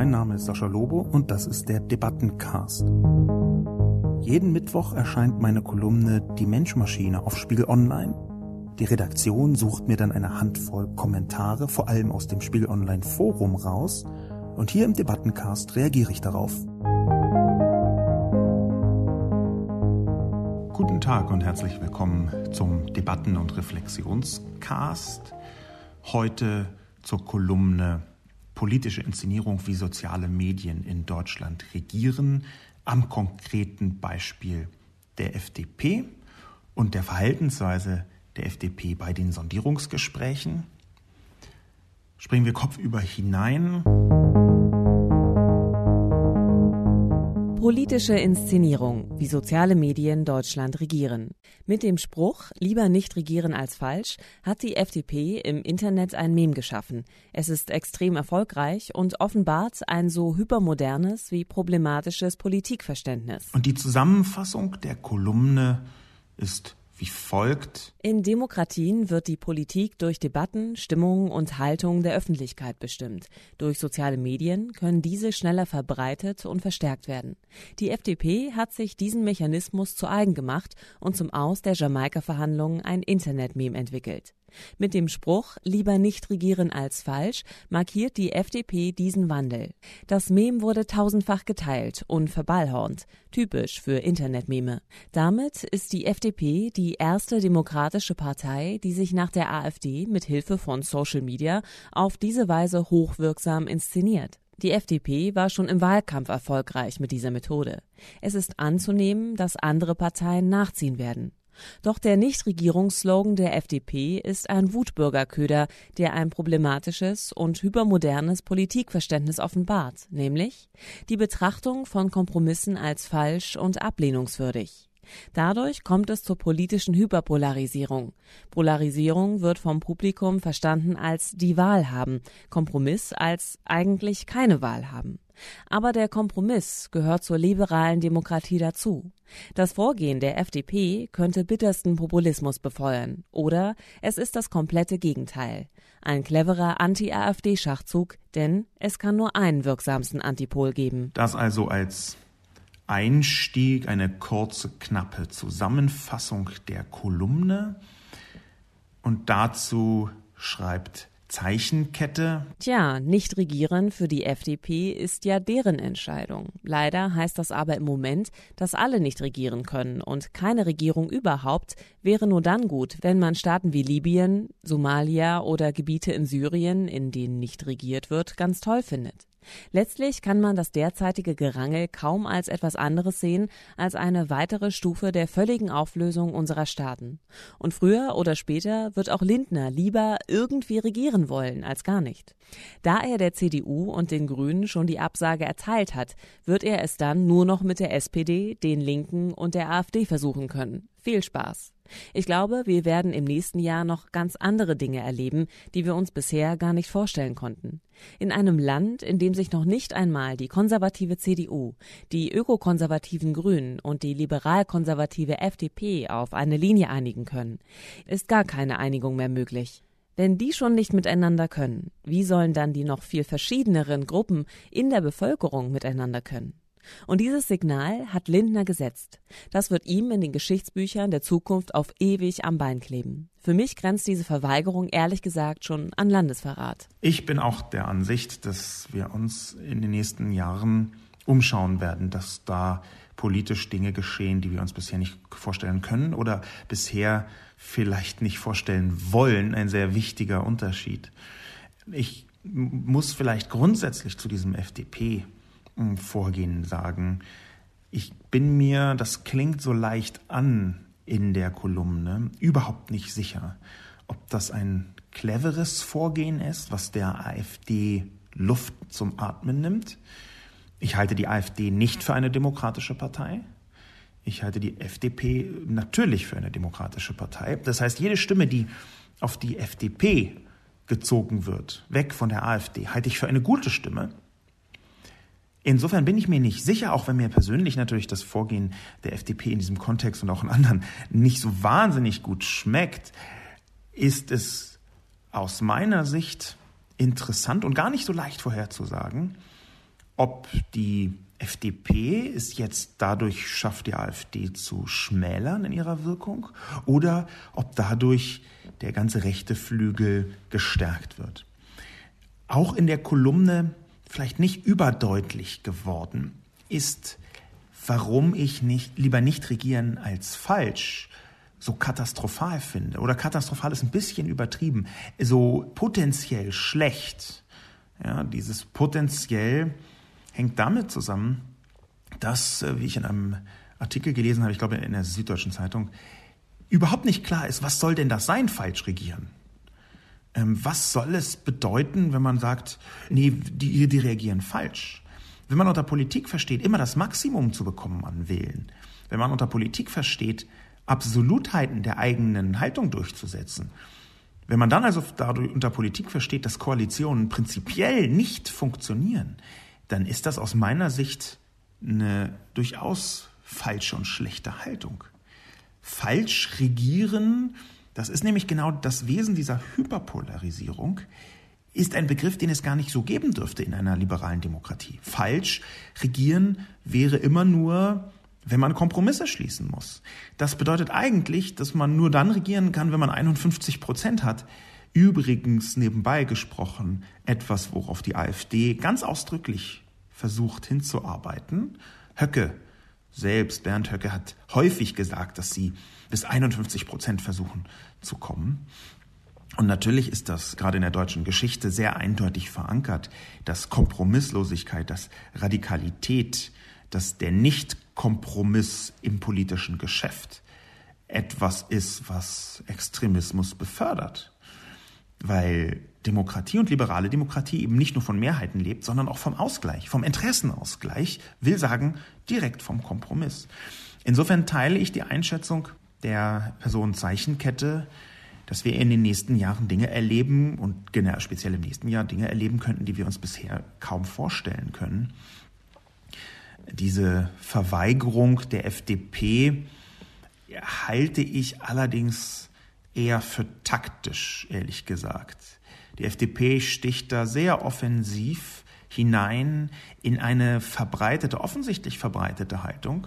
mein Name ist Sascha Lobo und das ist der Debattencast. Jeden Mittwoch erscheint meine Kolumne Die Menschmaschine auf Spiegel Online. Die Redaktion sucht mir dann eine Handvoll Kommentare, vor allem aus dem Spiegel Online Forum raus, und hier im Debattencast reagiere ich darauf. Guten Tag und herzlich willkommen zum Debatten- und Reflexionscast. Heute zur Kolumne politische Inszenierung, wie soziale Medien in Deutschland regieren, am konkreten Beispiel der FDP und der Verhaltensweise der FDP bei den Sondierungsgesprächen. Springen wir kopfüber hinein. Politische Inszenierung, wie soziale Medien Deutschland regieren. Mit dem Spruch Lieber nicht regieren als falsch hat die FDP im Internet ein Mem geschaffen. Es ist extrem erfolgreich und offenbart ein so hypermodernes wie problematisches Politikverständnis. Und die Zusammenfassung der Kolumne ist wie folgt. In Demokratien wird die Politik durch Debatten, Stimmungen und Haltung der Öffentlichkeit bestimmt. Durch soziale Medien können diese schneller verbreitet und verstärkt werden. Die FDP hat sich diesen Mechanismus zu eigen gemacht und zum Aus der Jamaika-Verhandlungen ein Internet-Meme entwickelt. Mit dem Spruch Lieber nicht regieren als falsch markiert die FDP diesen Wandel. Das Mem wurde tausendfach geteilt und verballhornt, typisch für Internetmeme. Damit ist die FDP die erste demokratische Partei, die sich nach der AfD mit Hilfe von Social Media auf diese Weise hochwirksam inszeniert. Die FDP war schon im Wahlkampf erfolgreich mit dieser Methode. Es ist anzunehmen, dass andere Parteien nachziehen werden. Doch der Nichtregierungsslogan der FDP ist ein Wutbürgerköder, der ein problematisches und hypermodernes Politikverständnis offenbart, nämlich die Betrachtung von Kompromissen als falsch und ablehnungswürdig. Dadurch kommt es zur politischen Hyperpolarisierung. Polarisierung wird vom Publikum verstanden als die Wahl haben, Kompromiss als eigentlich keine Wahl haben. Aber der Kompromiss gehört zur liberalen Demokratie dazu. Das Vorgehen der FDP könnte bittersten Populismus befeuern. Oder es ist das komplette Gegenteil. Ein cleverer Anti-AfD-Schachzug, denn es kann nur einen wirksamsten Antipol geben. Das also als Einstieg eine kurze, knappe Zusammenfassung der Kolumne. Und dazu schreibt Zeichenkette. Tja, nicht regieren für die FDP ist ja deren Entscheidung. Leider heißt das aber im Moment, dass alle nicht regieren können und keine Regierung überhaupt wäre nur dann gut, wenn man Staaten wie Libyen, Somalia oder Gebiete in Syrien, in denen nicht regiert wird, ganz toll findet. Letztlich kann man das derzeitige Gerangel kaum als etwas anderes sehen als eine weitere Stufe der völligen Auflösung unserer Staaten. Und früher oder später wird auch Lindner lieber irgendwie regieren wollen als gar nicht. Da er der CDU und den Grünen schon die Absage erteilt hat, wird er es dann nur noch mit der SPD, den Linken und der AfD versuchen können. Viel Spaß! Ich glaube, wir werden im nächsten Jahr noch ganz andere Dinge erleben, die wir uns bisher gar nicht vorstellen konnten. In einem Land, in dem sich noch nicht einmal die konservative CDU, die ökokonservativen Grünen und die liberal-konservative FDP auf eine Linie einigen können, ist gar keine Einigung mehr möglich. Wenn die schon nicht miteinander können, wie sollen dann die noch viel verschiedeneren Gruppen in der Bevölkerung miteinander können? Und dieses Signal hat Lindner gesetzt. Das wird ihm in den Geschichtsbüchern der Zukunft auf ewig am Bein kleben. Für mich grenzt diese Verweigerung ehrlich gesagt schon an Landesverrat. Ich bin auch der Ansicht, dass wir uns in den nächsten Jahren umschauen werden, dass da politisch Dinge geschehen, die wir uns bisher nicht vorstellen können oder bisher vielleicht nicht vorstellen wollen. Ein sehr wichtiger Unterschied. Ich muss vielleicht grundsätzlich zu diesem FDP Vorgehen sagen. Ich bin mir, das klingt so leicht an in der Kolumne, überhaupt nicht sicher, ob das ein cleveres Vorgehen ist, was der AfD Luft zum Atmen nimmt. Ich halte die AfD nicht für eine demokratische Partei. Ich halte die FDP natürlich für eine demokratische Partei. Das heißt, jede Stimme, die auf die FDP gezogen wird, weg von der AfD, halte ich für eine gute Stimme. Insofern bin ich mir nicht sicher, auch wenn mir persönlich natürlich das Vorgehen der FDP in diesem Kontext und auch in anderen nicht so wahnsinnig gut schmeckt, ist es aus meiner Sicht interessant und gar nicht so leicht vorherzusagen, ob die FDP es jetzt dadurch schafft, die AfD zu schmälern in ihrer Wirkung oder ob dadurch der ganze rechte Flügel gestärkt wird. Auch in der Kolumne vielleicht nicht überdeutlich geworden ist, warum ich nicht lieber nicht regieren als falsch so katastrophal finde. Oder katastrophal ist ein bisschen übertrieben, so potenziell schlecht. Ja, dieses potenziell hängt damit zusammen, dass, äh, wie ich in einem Artikel gelesen habe, ich glaube in der Süddeutschen Zeitung, überhaupt nicht klar ist, was soll denn das sein, falsch regieren? Ähm, was soll es bedeuten, wenn man sagt, nee, die, die reagieren falsch? Wenn man unter Politik versteht, immer das Maximum zu bekommen an Wählen, wenn man unter Politik versteht, Absolutheiten der eigenen Haltung durchzusetzen, wenn man dann also dadurch unter Politik versteht, dass Koalitionen prinzipiell nicht funktionieren, dann ist das aus meiner Sicht eine durchaus falsche und schlechte Haltung. Falsch regieren, das ist nämlich genau das Wesen dieser Hyperpolarisierung, ist ein Begriff, den es gar nicht so geben dürfte in einer liberalen Demokratie. Falsch regieren wäre immer nur, wenn man Kompromisse schließen muss. Das bedeutet eigentlich, dass man nur dann regieren kann, wenn man 51 Prozent hat. Übrigens nebenbei gesprochen etwas, worauf die AfD ganz ausdrücklich versucht hinzuarbeiten. Höcke selbst, Bernd Höcke, hat häufig gesagt, dass sie bis 51 Prozent versuchen zu kommen. Und natürlich ist das gerade in der deutschen Geschichte sehr eindeutig verankert, dass Kompromisslosigkeit, dass Radikalität, dass der Nicht-Kompromiss im politischen Geschäft etwas ist, was Extremismus befördert. Weil Demokratie und liberale Demokratie eben nicht nur von Mehrheiten lebt, sondern auch vom Ausgleich, vom Interessenausgleich, will sagen direkt vom Kompromiss. Insofern teile ich die Einschätzung der Personenzeichenkette, dass wir in den nächsten Jahren Dinge erleben und speziell im nächsten Jahr Dinge erleben könnten, die wir uns bisher kaum vorstellen können. Diese Verweigerung der FDP halte ich allerdings eher für taktisch, ehrlich gesagt. Die FDP sticht da sehr offensiv hinein in eine verbreitete, offensichtlich verbreitete Haltung.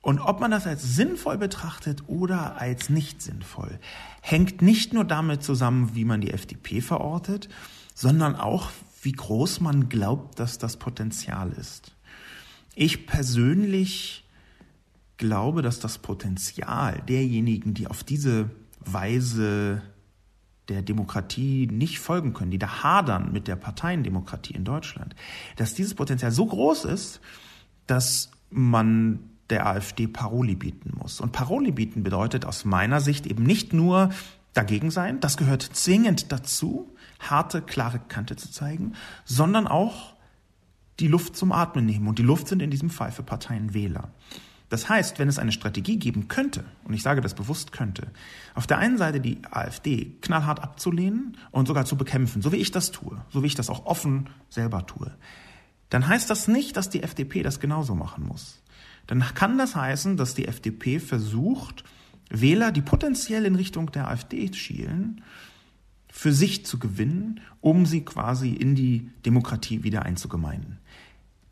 Und ob man das als sinnvoll betrachtet oder als nicht sinnvoll, hängt nicht nur damit zusammen, wie man die FDP verortet, sondern auch, wie groß man glaubt, dass das Potenzial ist. Ich persönlich glaube, dass das Potenzial derjenigen, die auf diese Weise der Demokratie nicht folgen können, die da hadern mit der Parteiendemokratie in Deutschland, dass dieses Potenzial so groß ist, dass man der AfD Paroli bieten muss. Und Paroli bieten bedeutet aus meiner Sicht eben nicht nur dagegen sein, das gehört zwingend dazu, harte, klare Kante zu zeigen, sondern auch die Luft zum Atmen nehmen. Und die Luft sind in diesem Fall für Parteien Wähler. Das heißt, wenn es eine Strategie geben könnte, und ich sage das bewusst könnte, auf der einen Seite die AfD knallhart abzulehnen und sogar zu bekämpfen, so wie ich das tue, so wie ich das auch offen selber tue, dann heißt das nicht, dass die FDP das genauso machen muss. Dann kann das heißen, dass die FDP versucht, Wähler, die potenziell in Richtung der AfD schielen, für sich zu gewinnen, um sie quasi in die Demokratie wieder einzugemeinen.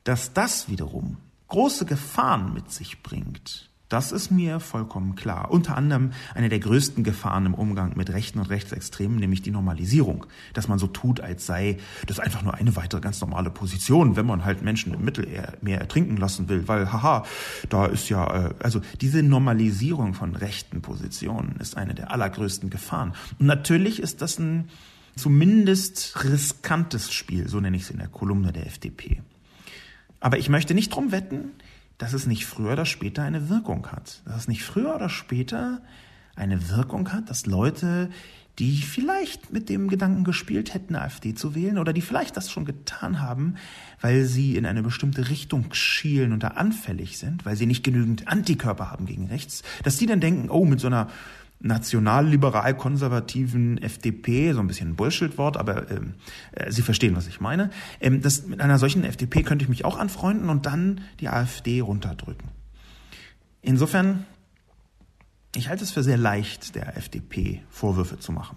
Dass das wiederum große Gefahren mit sich bringt. Das ist mir vollkommen klar. Unter anderem eine der größten Gefahren im Umgang mit Rechten und Rechtsextremen, nämlich die Normalisierung. Dass man so tut, als sei das einfach nur eine weitere ganz normale Position, wenn man halt Menschen im Mittelmeer ertrinken lassen will, weil, haha, da ist ja, äh, also diese Normalisierung von rechten Positionen ist eine der allergrößten Gefahren. Und natürlich ist das ein zumindest riskantes Spiel, so nenne ich es in der Kolumne der FDP. Aber ich möchte nicht drum wetten, dass es nicht früher oder später eine Wirkung hat. Dass es nicht früher oder später eine Wirkung hat, dass Leute, die vielleicht mit dem Gedanken gespielt hätten, AfD zu wählen oder die vielleicht das schon getan haben, weil sie in eine bestimmte Richtung schielen und da anfällig sind, weil sie nicht genügend Antikörper haben gegen rechts, dass die dann denken, oh, mit so einer nationalliberal-konservativen FDP, so ein bisschen ein Bullshit-Wort, aber ähm, äh, Sie verstehen, was ich meine. Ähm, das, mit einer solchen FDP könnte ich mich auch anfreunden und dann die AfD runterdrücken. Insofern, ich halte es für sehr leicht, der FDP Vorwürfe zu machen.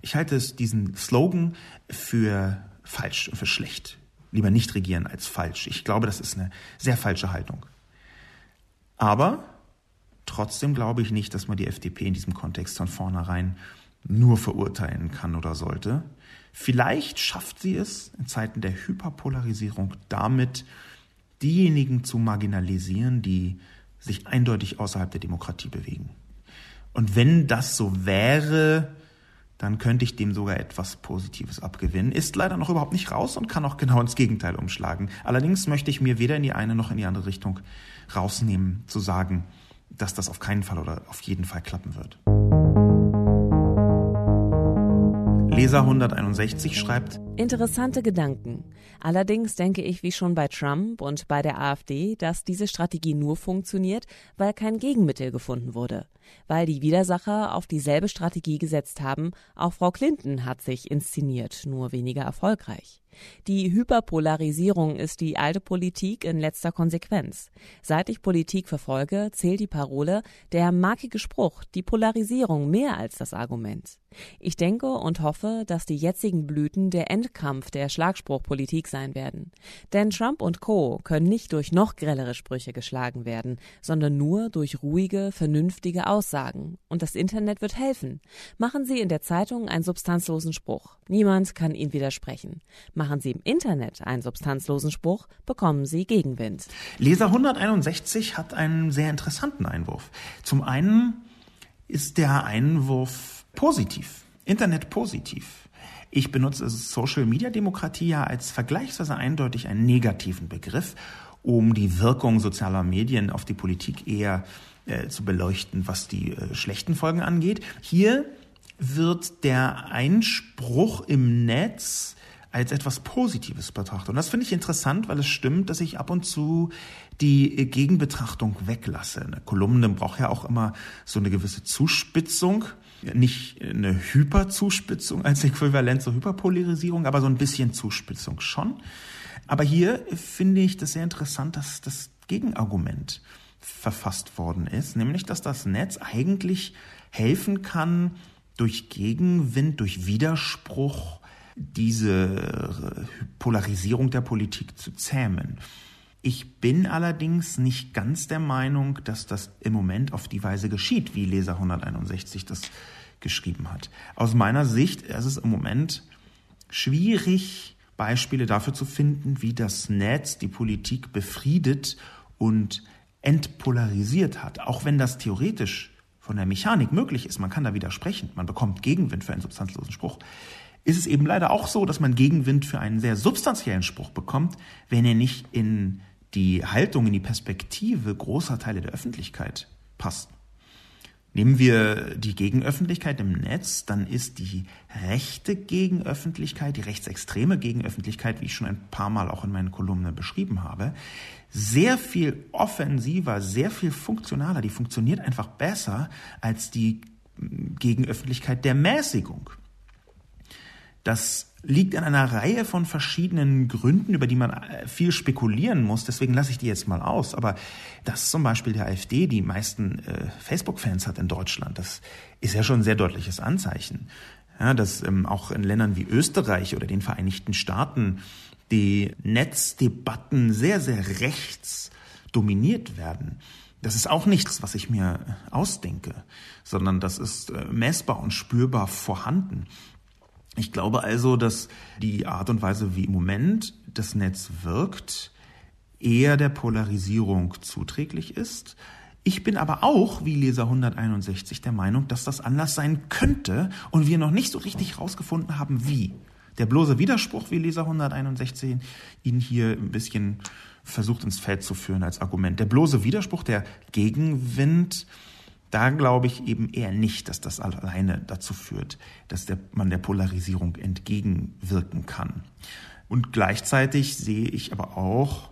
Ich halte es diesen Slogan für falsch und für schlecht. lieber nicht regieren als falsch. Ich glaube, das ist eine sehr falsche Haltung. Aber trotzdem glaube ich nicht, dass man die FDP in diesem Kontext von vornherein nur verurteilen kann oder sollte. Vielleicht schafft sie es in Zeiten der Hyperpolarisierung damit, diejenigen zu marginalisieren, die sich eindeutig außerhalb der Demokratie bewegen. Und wenn das so wäre, dann könnte ich dem sogar etwas Positives abgewinnen. Ist leider noch überhaupt nicht raus und kann auch genau ins Gegenteil umschlagen. Allerdings möchte ich mir weder in die eine noch in die andere Richtung rausnehmen, zu sagen, dass das auf keinen Fall oder auf jeden Fall klappen wird. Leser 161 schreibt Interessante Gedanken. Allerdings denke ich wie schon bei Trump und bei der AfD, dass diese Strategie nur funktioniert, weil kein Gegenmittel gefunden wurde. Weil die Widersacher auf dieselbe Strategie gesetzt haben, auch Frau Clinton hat sich inszeniert, nur weniger erfolgreich. Die Hyperpolarisierung ist die alte Politik in letzter Konsequenz. Seit ich Politik verfolge, zählt die Parole, der markige Spruch, die Polarisierung mehr als das Argument. Ich denke und hoffe, dass die jetzigen Blüten der Endkampf der Schlagspruchpolitik sein werden. Denn Trump und Co. können nicht durch noch grellere Sprüche geschlagen werden, sondern nur durch ruhige, vernünftige Aussagen. Und das Internet wird helfen. Machen Sie in der Zeitung einen substanzlosen Spruch. Niemand kann ihn widersprechen. Machen Sie im Internet einen substanzlosen Spruch, bekommen Sie Gegenwind. Leser 161 hat einen sehr interessanten Einwurf. Zum einen ist der Einwurf positiv, Internet positiv. Ich benutze Social Media Demokratie ja als vergleichsweise eindeutig einen negativen Begriff, um die Wirkung sozialer Medien auf die Politik eher äh, zu beleuchten, was die äh, schlechten Folgen angeht. Hier wird der Einspruch im Netz als etwas Positives betrachte. Und das finde ich interessant, weil es stimmt, dass ich ab und zu die Gegenbetrachtung weglasse. Eine Kolumne braucht ja auch immer so eine gewisse Zuspitzung. Nicht eine Hyperzuspitzung als Äquivalent zur Hyperpolarisierung, aber so ein bisschen Zuspitzung schon. Aber hier finde ich das sehr interessant, dass das Gegenargument verfasst worden ist, nämlich dass das Netz eigentlich helfen kann, durch Gegenwind, durch Widerspruch diese Polarisierung der Politik zu zähmen. Ich bin allerdings nicht ganz der Meinung, dass das im Moment auf die Weise geschieht, wie Leser 161 das geschrieben hat. Aus meiner Sicht ist es im Moment schwierig, Beispiele dafür zu finden, wie das Netz die Politik befriedet und entpolarisiert hat. Auch wenn das theoretisch von der Mechanik möglich ist, man kann da widersprechen, man bekommt Gegenwind für einen substanzlosen Spruch ist es eben leider auch so, dass man Gegenwind für einen sehr substanziellen Spruch bekommt, wenn er nicht in die Haltung, in die Perspektive großer Teile der Öffentlichkeit passt. Nehmen wir die Gegenöffentlichkeit im Netz, dann ist die rechte Gegenöffentlichkeit, die rechtsextreme Gegenöffentlichkeit, wie ich schon ein paar Mal auch in meinen Kolumnen beschrieben habe, sehr viel offensiver, sehr viel funktionaler. Die funktioniert einfach besser als die Gegenöffentlichkeit der Mäßigung. Das liegt an einer Reihe von verschiedenen Gründen, über die man äh, viel spekulieren muss. Deswegen lasse ich die jetzt mal aus. Aber dass zum Beispiel der AfD die meisten äh, Facebook-Fans hat in Deutschland, das ist ja schon ein sehr deutliches Anzeichen. Ja, dass ähm, auch in Ländern wie Österreich oder den Vereinigten Staaten die Netzdebatten sehr, sehr rechts dominiert werden. Das ist auch nichts, was ich mir ausdenke, sondern das ist äh, messbar und spürbar vorhanden. Ich glaube also, dass die Art und Weise, wie im Moment das Netz wirkt, eher der Polarisierung zuträglich ist. Ich bin aber auch, wie Leser 161, der Meinung, dass das Anlass sein könnte und wir noch nicht so richtig herausgefunden haben, wie. Der bloße Widerspruch, wie Leser 161 ihn hier ein bisschen versucht ins Feld zu führen als Argument. Der bloße Widerspruch, der Gegenwind, da glaube ich eben eher nicht, dass das alleine dazu führt, dass der, man der Polarisierung entgegenwirken kann. Und gleichzeitig sehe ich aber auch,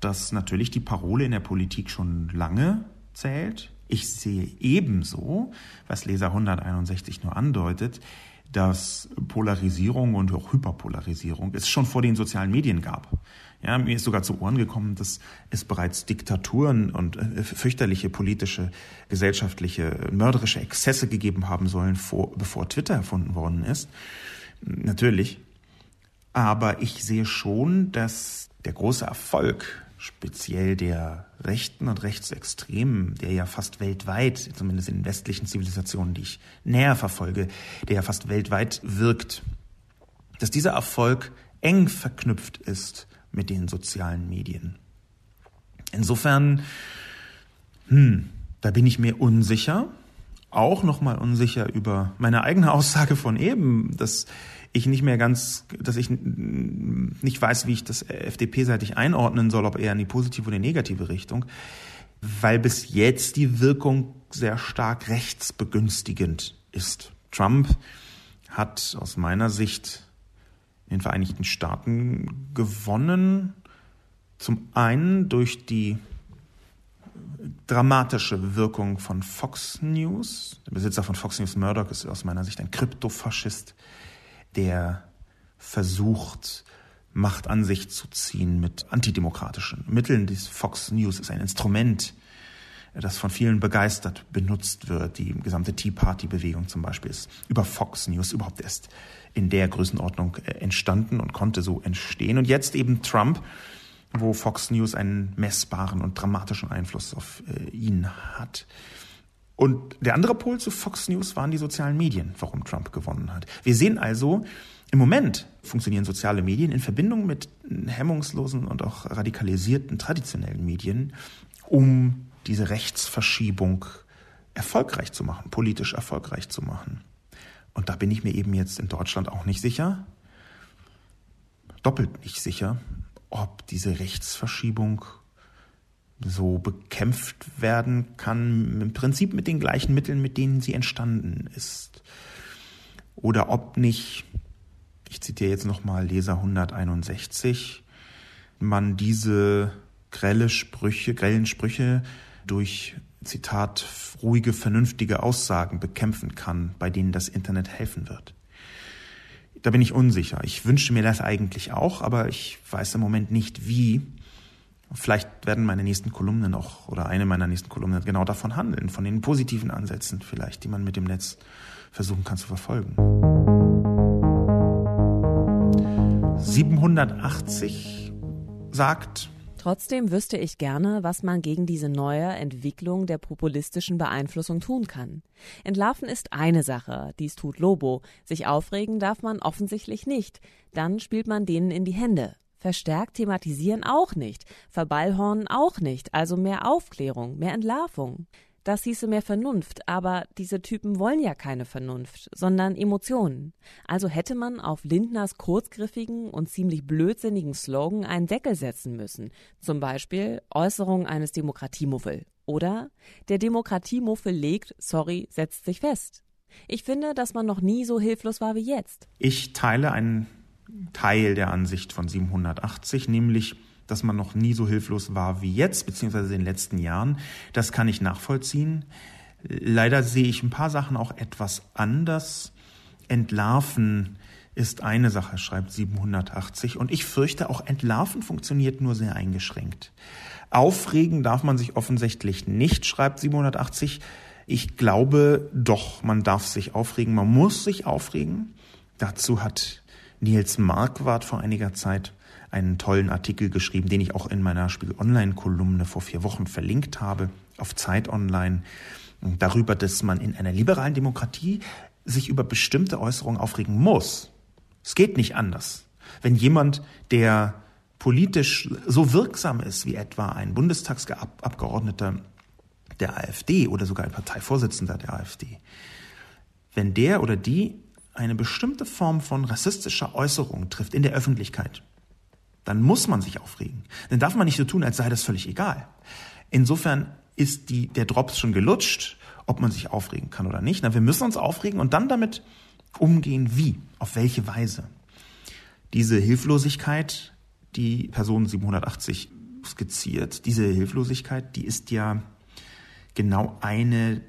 dass natürlich die Parole in der Politik schon lange zählt. Ich sehe ebenso, was Leser 161 nur andeutet, dass Polarisierung und auch Hyperpolarisierung es schon vor den sozialen Medien gab. Ja, mir ist sogar zu Ohren gekommen, dass es bereits Diktaturen und äh, fürchterliche politische, gesellschaftliche, mörderische Exzesse gegeben haben sollen, vor, bevor Twitter erfunden worden ist. Natürlich. Aber ich sehe schon, dass der große Erfolg, speziell der Rechten und Rechtsextremen, der ja fast weltweit, zumindest in westlichen Zivilisationen, die ich näher verfolge, der ja fast weltweit wirkt, dass dieser Erfolg eng verknüpft ist mit den sozialen Medien. Insofern, hm, da bin ich mir unsicher, auch nochmal unsicher über meine eigene Aussage von eben, dass ich nicht mehr ganz, dass ich nicht weiß, wie ich das FDP-seitig einordnen soll, ob eher in die positive oder die negative Richtung, weil bis jetzt die Wirkung sehr stark rechtsbegünstigend ist. Trump hat aus meiner Sicht in den Vereinigten Staaten gewonnen, zum einen durch die dramatische Wirkung von Fox News. Der Besitzer von Fox News, Murdoch, ist aus meiner Sicht ein Kryptofaschist, der versucht, Macht an sich zu ziehen mit antidemokratischen Mitteln. Dies Fox News ist ein Instrument, das von vielen begeistert benutzt wird. Die gesamte Tea Party-Bewegung zum Beispiel ist über Fox News überhaupt erst in der Größenordnung äh, entstanden und konnte so entstehen. Und jetzt eben Trump, wo Fox News einen messbaren und dramatischen Einfluss auf äh, ihn hat. Und der andere Pol zu Fox News waren die sozialen Medien, warum Trump gewonnen hat. Wir sehen also, im Moment funktionieren soziale Medien in Verbindung mit hemmungslosen und auch radikalisierten traditionellen Medien, um diese Rechtsverschiebung erfolgreich zu machen, politisch erfolgreich zu machen. Und da bin ich mir eben jetzt in Deutschland auch nicht sicher, doppelt nicht sicher, ob diese Rechtsverschiebung so bekämpft werden kann, im Prinzip mit den gleichen Mitteln, mit denen sie entstanden ist. Oder ob nicht, ich zitiere jetzt nochmal Leser 161, man diese grelle Sprüche, grellen Sprüche durch Zitat, ruhige, vernünftige Aussagen bekämpfen kann, bei denen das Internet helfen wird. Da bin ich unsicher. Ich wünsche mir das eigentlich auch, aber ich weiß im Moment nicht wie. Vielleicht werden meine nächsten Kolumnen auch oder eine meiner nächsten Kolumnen genau davon handeln, von den positiven Ansätzen vielleicht, die man mit dem Netz versuchen kann zu verfolgen. 780 sagt, Trotzdem wüsste ich gerne, was man gegen diese neue Entwicklung der populistischen Beeinflussung tun kann. Entlarven ist eine Sache, dies tut Lobo. Sich aufregen darf man offensichtlich nicht. Dann spielt man denen in die Hände. Verstärkt thematisieren auch nicht, verballhornen auch nicht, also mehr Aufklärung, mehr Entlarvung. Das hieße mehr Vernunft, aber diese Typen wollen ja keine Vernunft, sondern Emotionen. Also hätte man auf Lindners kurzgriffigen und ziemlich blödsinnigen Slogan einen Deckel setzen müssen. Zum Beispiel Äußerung eines Demokratiemuffel. Oder der Demokratiemuffel legt, sorry, setzt sich fest. Ich finde, dass man noch nie so hilflos war wie jetzt. Ich teile einen Teil der Ansicht von 780, nämlich dass man noch nie so hilflos war wie jetzt, beziehungsweise in den letzten Jahren. Das kann ich nachvollziehen. Leider sehe ich ein paar Sachen auch etwas anders. Entlarven ist eine Sache, schreibt 780. Und ich fürchte, auch Entlarven funktioniert nur sehr eingeschränkt. Aufregen darf man sich offensichtlich nicht, schreibt 780. Ich glaube doch, man darf sich aufregen, man muss sich aufregen. Dazu hat Nils Marquardt vor einiger Zeit einen tollen Artikel geschrieben, den ich auch in meiner Spiegel Online-Kolumne vor vier Wochen verlinkt habe, auf Zeit Online, darüber, dass man in einer liberalen Demokratie sich über bestimmte Äußerungen aufregen muss. Es geht nicht anders. Wenn jemand, der politisch so wirksam ist wie etwa ein Bundestagsabgeordneter der AfD oder sogar ein Parteivorsitzender der AfD, wenn der oder die eine bestimmte Form von rassistischer Äußerung trifft in der Öffentlichkeit, dann muss man sich aufregen. Dann darf man nicht so tun, als sei das völlig egal. Insofern ist die, der Drops schon gelutscht, ob man sich aufregen kann oder nicht. Na, wir müssen uns aufregen und dann damit umgehen, wie, auf welche Weise. Diese Hilflosigkeit, die Person 780 skizziert, diese Hilflosigkeit, die ist ja genau eine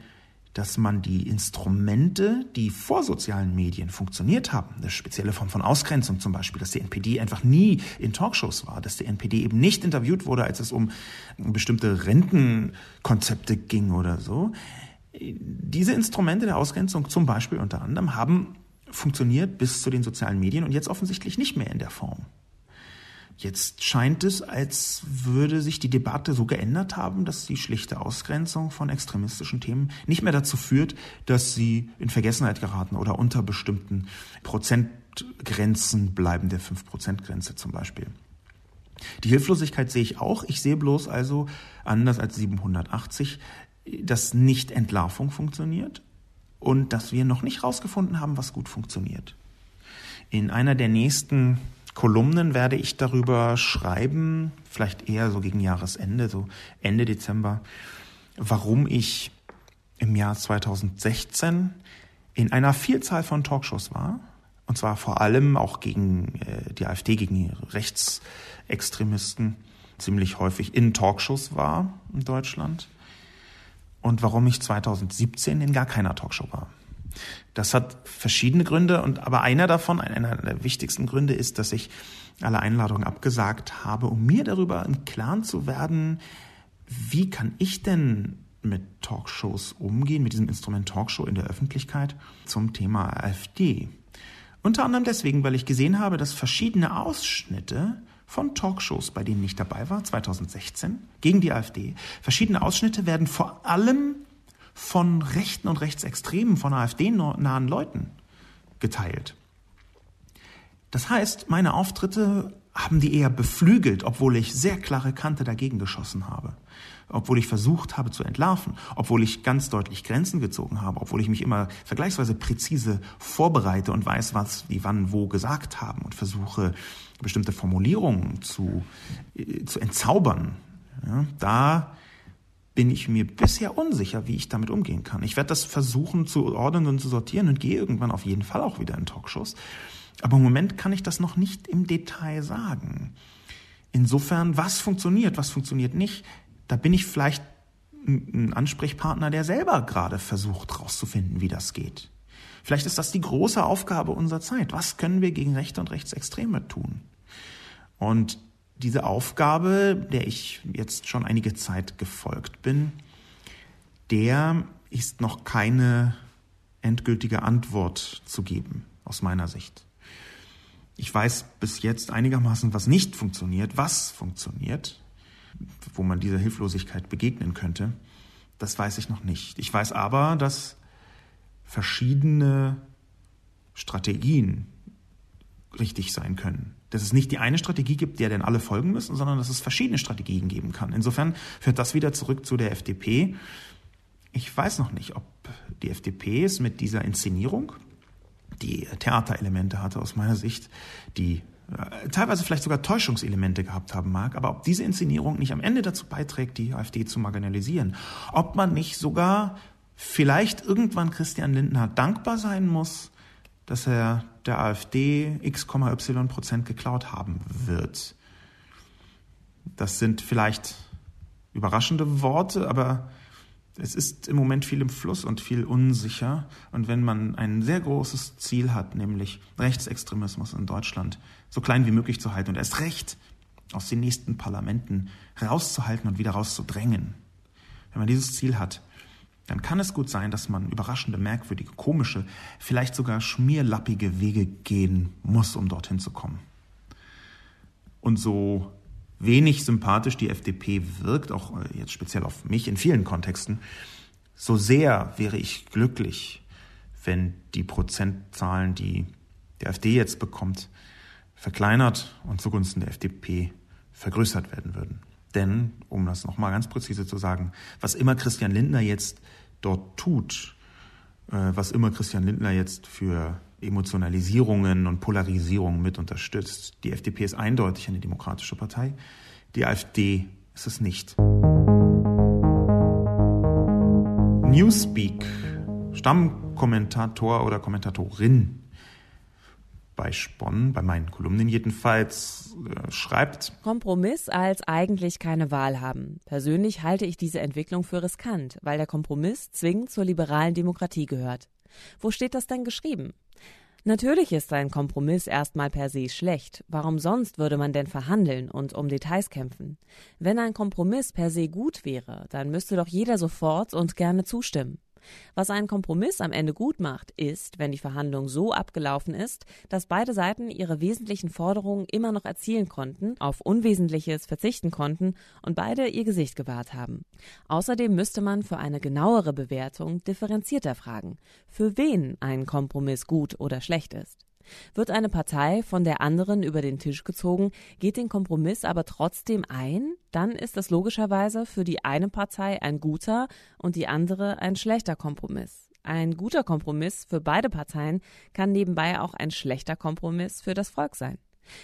dass man die Instrumente, die vor sozialen Medien funktioniert haben, eine spezielle Form von Ausgrenzung zum Beispiel, dass die NPD einfach nie in Talkshows war, dass die NPD eben nicht interviewt wurde, als es um bestimmte Rentenkonzepte ging oder so. Diese Instrumente der Ausgrenzung zum Beispiel unter anderem haben funktioniert bis zu den sozialen Medien und jetzt offensichtlich nicht mehr in der Form. Jetzt scheint es, als würde sich die Debatte so geändert haben, dass die schlichte Ausgrenzung von extremistischen Themen nicht mehr dazu führt, dass sie in Vergessenheit geraten oder unter bestimmten Prozentgrenzen bleiben, der 5-Prozent-Grenze zum Beispiel. Die Hilflosigkeit sehe ich auch. Ich sehe bloß also, anders als 780, dass nicht Entlarvung funktioniert und dass wir noch nicht herausgefunden haben, was gut funktioniert. In einer der nächsten Kolumnen werde ich darüber schreiben, vielleicht eher so gegen Jahresende, so Ende Dezember, warum ich im Jahr 2016 in einer Vielzahl von Talkshows war. Und zwar vor allem auch gegen äh, die AfD, gegen Rechtsextremisten, ziemlich häufig in Talkshows war in Deutschland. Und warum ich 2017 in gar keiner Talkshow war. Das hat verschiedene Gründe und aber einer davon, einer der wichtigsten Gründe ist, dass ich alle Einladungen abgesagt habe, um mir darüber im Klaren zu werden, wie kann ich denn mit Talkshows umgehen, mit diesem Instrument Talkshow in der Öffentlichkeit zum Thema AfD. Unter anderem deswegen, weil ich gesehen habe, dass verschiedene Ausschnitte von Talkshows, bei denen ich dabei war, 2016, gegen die AfD, verschiedene Ausschnitte werden vor allem von Rechten und Rechtsextremen, von AfD-nahen Leuten geteilt. Das heißt, meine Auftritte haben die eher beflügelt, obwohl ich sehr klare Kante dagegen geschossen habe, obwohl ich versucht habe zu entlarven, obwohl ich ganz deutlich Grenzen gezogen habe, obwohl ich mich immer vergleichsweise präzise vorbereite und weiß, was die wann wo gesagt haben und versuche bestimmte Formulierungen zu, äh, zu entzaubern. Ja, da bin ich mir bisher unsicher, wie ich damit umgehen kann. Ich werde das versuchen zu ordnen und zu sortieren und gehe irgendwann auf jeden Fall auch wieder in Talkshows. Aber im Moment kann ich das noch nicht im Detail sagen. Insofern, was funktioniert, was funktioniert nicht, da bin ich vielleicht ein Ansprechpartner, der selber gerade versucht herauszufinden, wie das geht. Vielleicht ist das die große Aufgabe unserer Zeit. Was können wir gegen Rechte und Rechtsextreme tun? Und diese Aufgabe, der ich jetzt schon einige Zeit gefolgt bin, der ist noch keine endgültige Antwort zu geben, aus meiner Sicht. Ich weiß bis jetzt einigermaßen, was nicht funktioniert, was funktioniert, wo man dieser Hilflosigkeit begegnen könnte. Das weiß ich noch nicht. Ich weiß aber, dass verschiedene Strategien richtig sein können dass es nicht die eine Strategie gibt, der denn alle folgen müssen, sondern dass es verschiedene Strategien geben kann. Insofern führt das wieder zurück zu der FDP. Ich weiß noch nicht, ob die FDP es mit dieser Inszenierung, die Theaterelemente hatte aus meiner Sicht, die äh, teilweise vielleicht sogar Täuschungselemente gehabt haben mag, aber ob diese Inszenierung nicht am Ende dazu beiträgt, die AfD zu marginalisieren, ob man nicht sogar vielleicht irgendwann Christian Lindner dankbar sein muss, dass er der AfD x,y Prozent geklaut haben wird. Das sind vielleicht überraschende Worte, aber es ist im Moment viel im Fluss und viel unsicher. Und wenn man ein sehr großes Ziel hat, nämlich Rechtsextremismus in Deutschland so klein wie möglich zu halten und erst recht aus den nächsten Parlamenten rauszuhalten und wieder rauszudrängen, wenn man dieses Ziel hat, dann kann es gut sein, dass man überraschende, merkwürdige, komische, vielleicht sogar schmierlappige Wege gehen muss, um dorthin zu kommen. Und so wenig sympathisch die FDP wirkt, auch äh, jetzt speziell auf mich in vielen Kontexten, so sehr wäre ich glücklich, wenn die Prozentzahlen, die die AfD jetzt bekommt, verkleinert und zugunsten der FDP vergrößert werden würden. Denn, um das nochmal ganz präzise zu sagen, was immer Christian Lindner jetzt dort tut, äh, was immer Christian Lindner jetzt für Emotionalisierungen und Polarisierungen mit unterstützt. Die FDP ist eindeutig eine demokratische Partei, die AfD ist es nicht. Newspeak, Stammkommentator oder Kommentatorin bei Spon, bei meinen Kolumnen jedenfalls, äh, schreibt. Kompromiss als eigentlich keine Wahl haben. Persönlich halte ich diese Entwicklung für riskant, weil der Kompromiss zwingend zur liberalen Demokratie gehört. Wo steht das denn geschrieben? Natürlich ist ein Kompromiss erstmal per se schlecht. Warum sonst würde man denn verhandeln und um Details kämpfen? Wenn ein Kompromiss per se gut wäre, dann müsste doch jeder sofort und gerne zustimmen. Was einen Kompromiss am Ende gut macht, ist, wenn die Verhandlung so abgelaufen ist, dass beide Seiten ihre wesentlichen Forderungen immer noch erzielen konnten, auf Unwesentliches verzichten konnten und beide ihr Gesicht gewahrt haben. Außerdem müsste man für eine genauere Bewertung differenzierter fragen, für wen ein Kompromiss gut oder schlecht ist. Wird eine Partei von der anderen über den Tisch gezogen, geht den Kompromiss aber trotzdem ein, dann ist das logischerweise für die eine Partei ein guter und die andere ein schlechter Kompromiss. Ein guter Kompromiss für beide Parteien kann nebenbei auch ein schlechter Kompromiss für das Volk sein.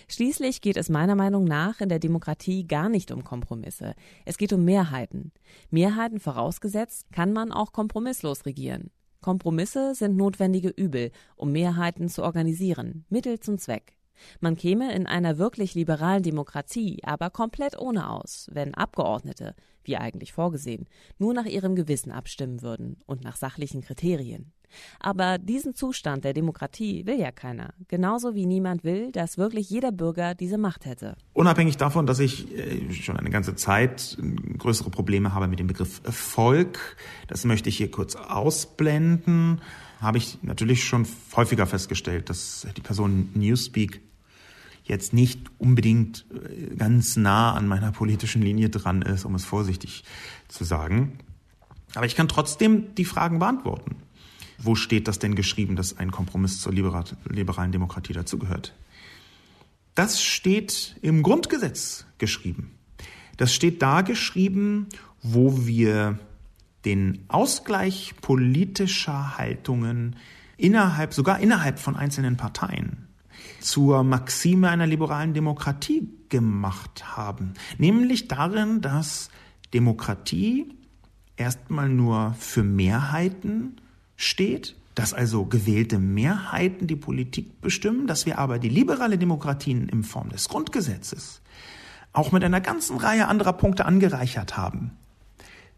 Schließlich geht es meiner Meinung nach in der Demokratie gar nicht um Kompromisse. Es geht um Mehrheiten. Mehrheiten vorausgesetzt, kann man auch kompromisslos regieren. Kompromisse sind notwendige Übel, um Mehrheiten zu organisieren, Mittel zum Zweck. Man käme in einer wirklich liberalen Demokratie aber komplett ohne aus, wenn Abgeordnete, wie eigentlich vorgesehen, nur nach ihrem Gewissen abstimmen würden und nach sachlichen Kriterien. Aber diesen Zustand der Demokratie will ja keiner. Genauso wie niemand will, dass wirklich jeder Bürger diese Macht hätte. Unabhängig davon, dass ich äh, schon eine ganze Zeit äh, größere Probleme habe mit dem Begriff Volk, das möchte ich hier kurz ausblenden, habe ich natürlich schon häufiger festgestellt, dass die Person Newspeak jetzt nicht unbedingt äh, ganz nah an meiner politischen Linie dran ist, um es vorsichtig zu sagen. Aber ich kann trotzdem die Fragen beantworten. Wo steht das denn geschrieben, dass ein Kompromiss zur liberalen Demokratie dazugehört? Das steht im Grundgesetz geschrieben. Das steht da geschrieben, wo wir den Ausgleich politischer Haltungen innerhalb, sogar innerhalb von einzelnen Parteien zur Maxime einer liberalen Demokratie gemacht haben. Nämlich darin, dass Demokratie erstmal nur für Mehrheiten steht, dass also gewählte Mehrheiten die Politik bestimmen, dass wir aber die liberale Demokratie in Form des Grundgesetzes auch mit einer ganzen Reihe anderer Punkte angereichert haben.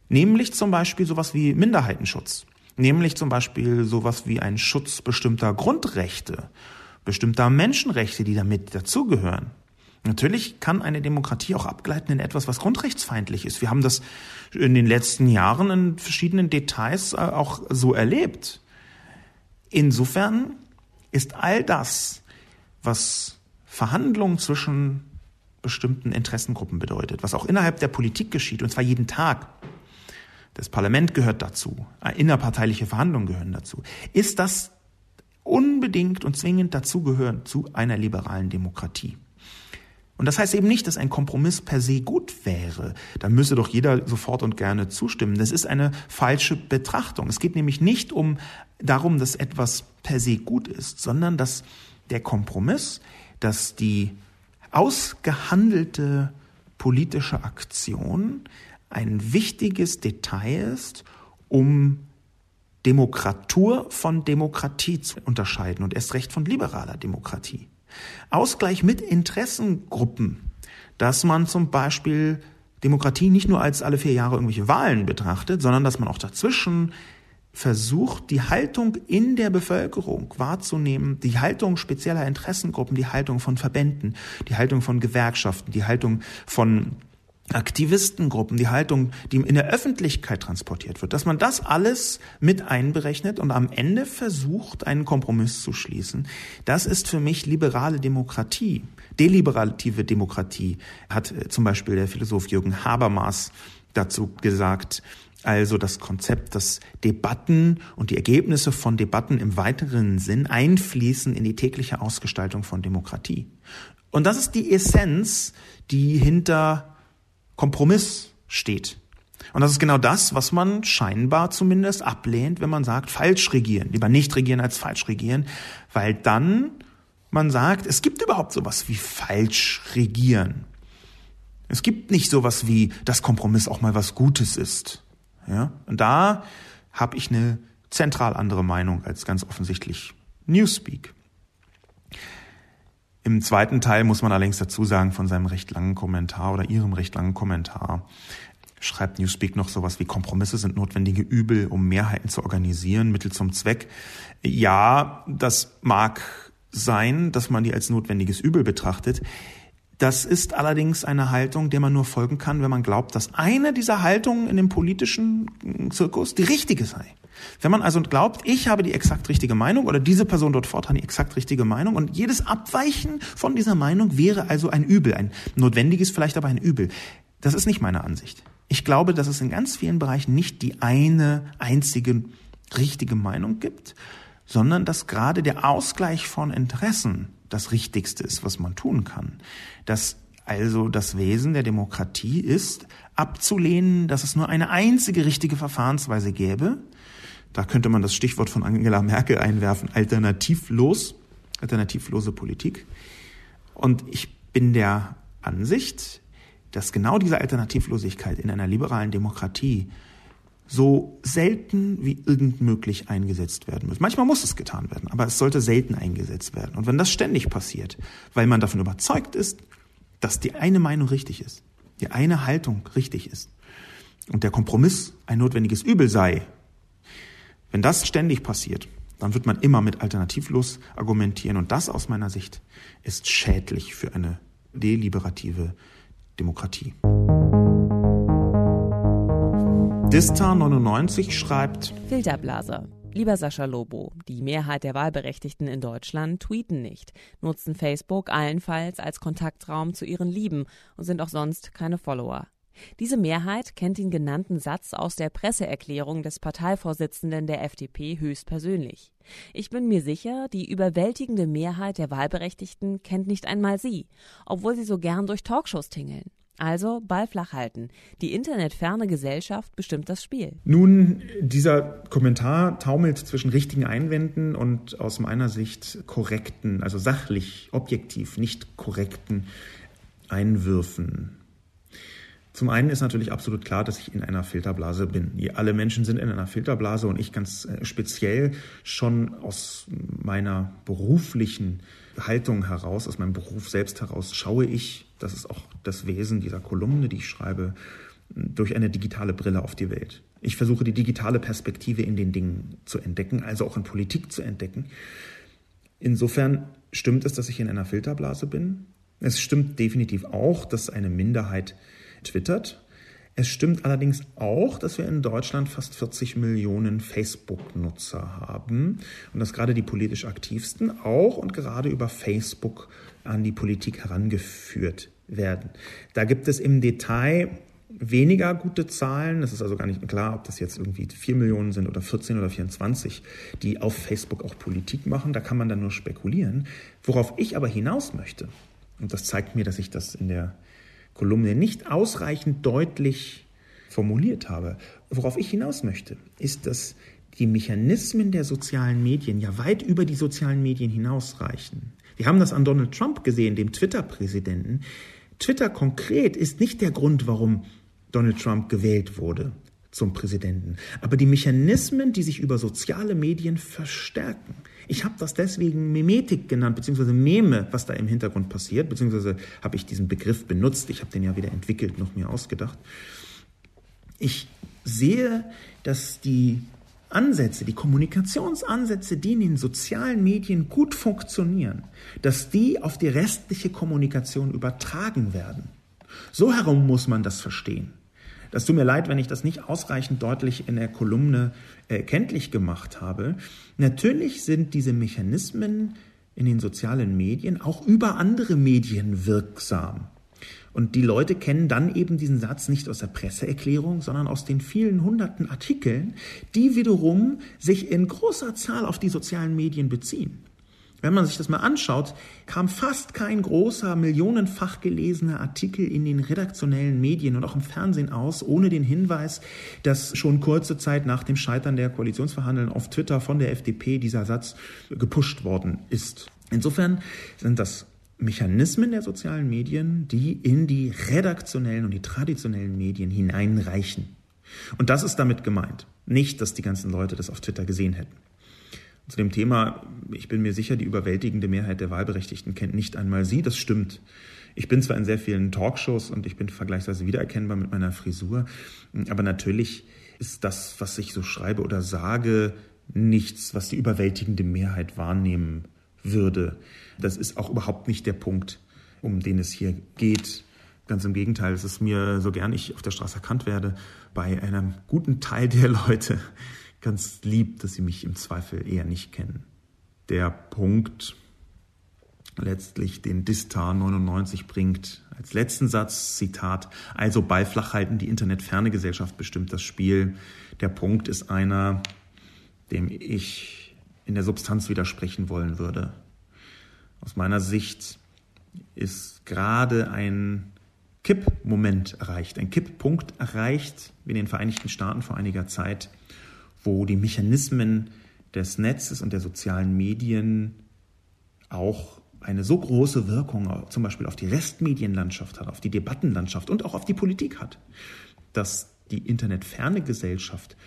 Nämlich zum Beispiel sowas wie Minderheitenschutz. Nämlich zum Beispiel sowas wie ein Schutz bestimmter Grundrechte, bestimmter Menschenrechte, die damit dazugehören. Natürlich kann eine Demokratie auch abgleiten in etwas, was grundrechtsfeindlich ist. Wir haben das in den letzten Jahren in verschiedenen Details äh, auch so erlebt. Insofern ist all das, was Verhandlungen zwischen bestimmten Interessengruppen bedeutet, was auch innerhalb der Politik geschieht, und zwar jeden Tag, das Parlament gehört dazu, äh, innerparteiliche Verhandlungen gehören dazu, ist das unbedingt und zwingend dazugehören zu einer liberalen Demokratie. Und das heißt eben nicht, dass ein Kompromiss per se gut wäre. Da müsse doch jeder sofort und gerne zustimmen. Das ist eine falsche Betrachtung. Es geht nämlich nicht um darum, dass etwas per se gut ist, sondern dass der Kompromiss, dass die ausgehandelte politische Aktion ein wichtiges Detail ist, um Demokratur von Demokratie zu unterscheiden und erst recht von liberaler Demokratie. Ausgleich mit Interessengruppen, dass man zum Beispiel Demokratie nicht nur als alle vier Jahre irgendwelche Wahlen betrachtet, sondern dass man auch dazwischen versucht, die Haltung in der Bevölkerung wahrzunehmen, die Haltung spezieller Interessengruppen, die Haltung von Verbänden, die Haltung von Gewerkschaften, die Haltung von Aktivistengruppen, die Haltung, die in der Öffentlichkeit transportiert wird, dass man das alles mit einberechnet und am Ende versucht, einen Kompromiss zu schließen. Das ist für mich liberale Demokratie. Deliberative Demokratie hat äh, zum Beispiel der Philosoph Jürgen Habermas dazu gesagt. Also das Konzept, dass Debatten und die Ergebnisse von Debatten im weiteren Sinn einfließen in die tägliche Ausgestaltung von Demokratie. Und das ist die Essenz, die hinter Kompromiss steht. Und das ist genau das, was man scheinbar zumindest ablehnt, wenn man sagt, falsch regieren. Lieber nicht regieren als falsch regieren, weil dann man sagt, es gibt überhaupt sowas wie falsch regieren. Es gibt nicht sowas wie, dass Kompromiss auch mal was Gutes ist. Ja? Und da habe ich eine zentral andere Meinung als ganz offensichtlich Newspeak. Im zweiten Teil muss man allerdings dazu sagen, von seinem recht langen Kommentar oder ihrem recht langen Kommentar schreibt Newspeak noch sowas wie Kompromisse sind notwendige Übel, um Mehrheiten zu organisieren, Mittel zum Zweck. Ja, das mag sein, dass man die als notwendiges Übel betrachtet. Das ist allerdings eine Haltung, der man nur folgen kann, wenn man glaubt, dass eine dieser Haltungen in dem politischen Zirkus die richtige sei. Wenn man also glaubt, ich habe die exakt richtige Meinung oder diese Person dort fort hat die exakt richtige Meinung und jedes Abweichen von dieser Meinung wäre also ein Übel, ein notwendiges vielleicht aber ein Übel. Das ist nicht meine Ansicht. Ich glaube, dass es in ganz vielen Bereichen nicht die eine einzige richtige Meinung gibt, sondern dass gerade der Ausgleich von Interessen das Richtigste ist, was man tun kann. Dass also das Wesen der Demokratie ist, abzulehnen, dass es nur eine einzige richtige Verfahrensweise gäbe. Da könnte man das Stichwort von Angela Merkel einwerfen, alternativlos, alternativlose Politik. Und ich bin der Ansicht, dass genau diese Alternativlosigkeit in einer liberalen Demokratie so selten wie irgend möglich eingesetzt werden muss. Manchmal muss es getan werden, aber es sollte selten eingesetzt werden. Und wenn das ständig passiert, weil man davon überzeugt ist, dass die eine Meinung richtig ist, die eine Haltung richtig ist und der Kompromiss ein notwendiges Übel sei, wenn das ständig passiert, dann wird man immer mit alternativlos argumentieren und das aus meiner Sicht ist schädlich für eine deliberative Demokratie. Dista99 schreibt Filterblase. Lieber Sascha Lobo, die Mehrheit der Wahlberechtigten in Deutschland tweeten nicht, nutzen Facebook allenfalls als Kontaktraum zu ihren Lieben und sind auch sonst keine Follower. Diese Mehrheit kennt den genannten Satz aus der Presseerklärung des Parteivorsitzenden der FDP höchstpersönlich. Ich bin mir sicher, die überwältigende Mehrheit der Wahlberechtigten kennt nicht einmal sie, obwohl sie so gern durch Talkshows tingeln. Also Ball flach halten. Die internetferne Gesellschaft bestimmt das Spiel. Nun, dieser Kommentar taumelt zwischen richtigen Einwänden und aus meiner Sicht korrekten, also sachlich, objektiv nicht korrekten Einwürfen. Zum einen ist natürlich absolut klar, dass ich in einer Filterblase bin. Alle Menschen sind in einer Filterblase und ich ganz äh, speziell schon aus meiner beruflichen Haltung heraus, aus meinem Beruf selbst heraus, schaue ich, das ist auch das Wesen dieser Kolumne, die ich schreibe, durch eine digitale Brille auf die Welt. Ich versuche die digitale Perspektive in den Dingen zu entdecken, also auch in Politik zu entdecken. Insofern stimmt es, dass ich in einer Filterblase bin. Es stimmt definitiv auch, dass eine Minderheit twittert. Es stimmt allerdings auch, dass wir in Deutschland fast 40 Millionen Facebook-Nutzer haben und dass gerade die politisch aktivsten auch und gerade über Facebook an die Politik herangeführt werden. Da gibt es im Detail weniger gute Zahlen. Es ist also gar nicht klar, ob das jetzt irgendwie 4 Millionen sind oder 14 oder 24, die auf Facebook auch Politik machen. Da kann man dann nur spekulieren. Worauf ich aber hinaus möchte, und das zeigt mir, dass ich das in der Kolumne nicht ausreichend deutlich formuliert habe. Worauf ich hinaus möchte, ist, dass die Mechanismen der sozialen Medien ja weit über die sozialen Medien hinausreichen. Wir haben das an Donald Trump gesehen, dem Twitter-Präsidenten. Twitter konkret ist nicht der Grund, warum Donald Trump gewählt wurde zum Präsidenten. Aber die Mechanismen, die sich über soziale Medien verstärken. Ich habe das deswegen Memetik genannt, beziehungsweise Meme, was da im Hintergrund passiert, beziehungsweise habe ich diesen Begriff benutzt. Ich habe den ja wieder entwickelt, noch mir ausgedacht. Ich sehe, dass die Ansätze, die Kommunikationsansätze, die in den sozialen Medien gut funktionieren, dass die auf die restliche Kommunikation übertragen werden. So herum muss man das verstehen. Das tut mir leid, wenn ich das nicht ausreichend deutlich in der Kolumne äh, kenntlich gemacht habe. Natürlich sind diese Mechanismen in den sozialen Medien auch über andere Medien wirksam. Und die Leute kennen dann eben diesen Satz nicht aus der Presseerklärung, sondern aus den vielen hunderten Artikeln, die wiederum sich in großer Zahl auf die sozialen Medien beziehen. Wenn man sich das mal anschaut, kam fast kein großer, millionenfach gelesener Artikel in den redaktionellen Medien und auch im Fernsehen aus, ohne den Hinweis, dass schon kurze Zeit nach dem Scheitern der Koalitionsverhandlungen auf Twitter von der FDP dieser Satz gepusht worden ist. Insofern sind das Mechanismen der sozialen Medien, die in die redaktionellen und die traditionellen Medien hineinreichen. Und das ist damit gemeint. Nicht, dass die ganzen Leute das auf Twitter gesehen hätten. Zu dem Thema, ich bin mir sicher, die überwältigende Mehrheit der Wahlberechtigten kennt nicht einmal Sie. Das stimmt. Ich bin zwar in sehr vielen Talkshows und ich bin vergleichsweise wiedererkennbar mit meiner Frisur, aber natürlich ist das, was ich so schreibe oder sage, nichts, was die überwältigende Mehrheit wahrnehmen würde. Das ist auch überhaupt nicht der Punkt. um den es hier geht. Ganz im Gegenteil, es ist mir, so gern ich auf der Straße erkannt werde, bei einem guten Teil der Leute ganz lieb, dass sie mich im Zweifel eher nicht kennen. Der Punkt, letztlich den Distar 99 bringt. Als letzten Satz, Zitat, also bei Flachhalten die internetferne Gesellschaft bestimmt das Spiel. Der Punkt ist einer, dem ich in der Substanz widersprechen wollen würde. Aus meiner Sicht ist gerade ein Kippmoment erreicht, ein Kipppunkt erreicht wie in den Vereinigten Staaten vor einiger Zeit, wo die Mechanismen des Netzes und der sozialen Medien auch eine so große Wirkung zum Beispiel auf die Restmedienlandschaft hat, auf die Debattenlandschaft und auch auf die Politik hat, dass die internetferne Gesellschaft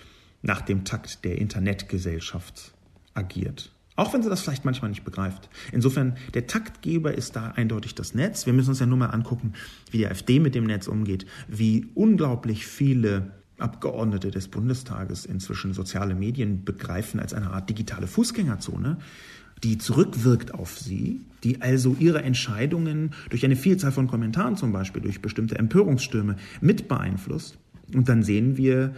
nach dem Takt der Internetgesellschaft agiert. Auch wenn sie das vielleicht manchmal nicht begreift. Insofern, der Taktgeber ist da eindeutig das Netz. Wir müssen uns ja nur mal angucken, wie die AfD mit dem Netz umgeht, wie unglaublich viele Abgeordnete des Bundestages inzwischen soziale Medien begreifen als eine Art digitale Fußgängerzone, die zurückwirkt auf sie, die also ihre Entscheidungen durch eine Vielzahl von Kommentaren zum Beispiel, durch bestimmte Empörungsstürme mit beeinflusst. Und dann sehen wir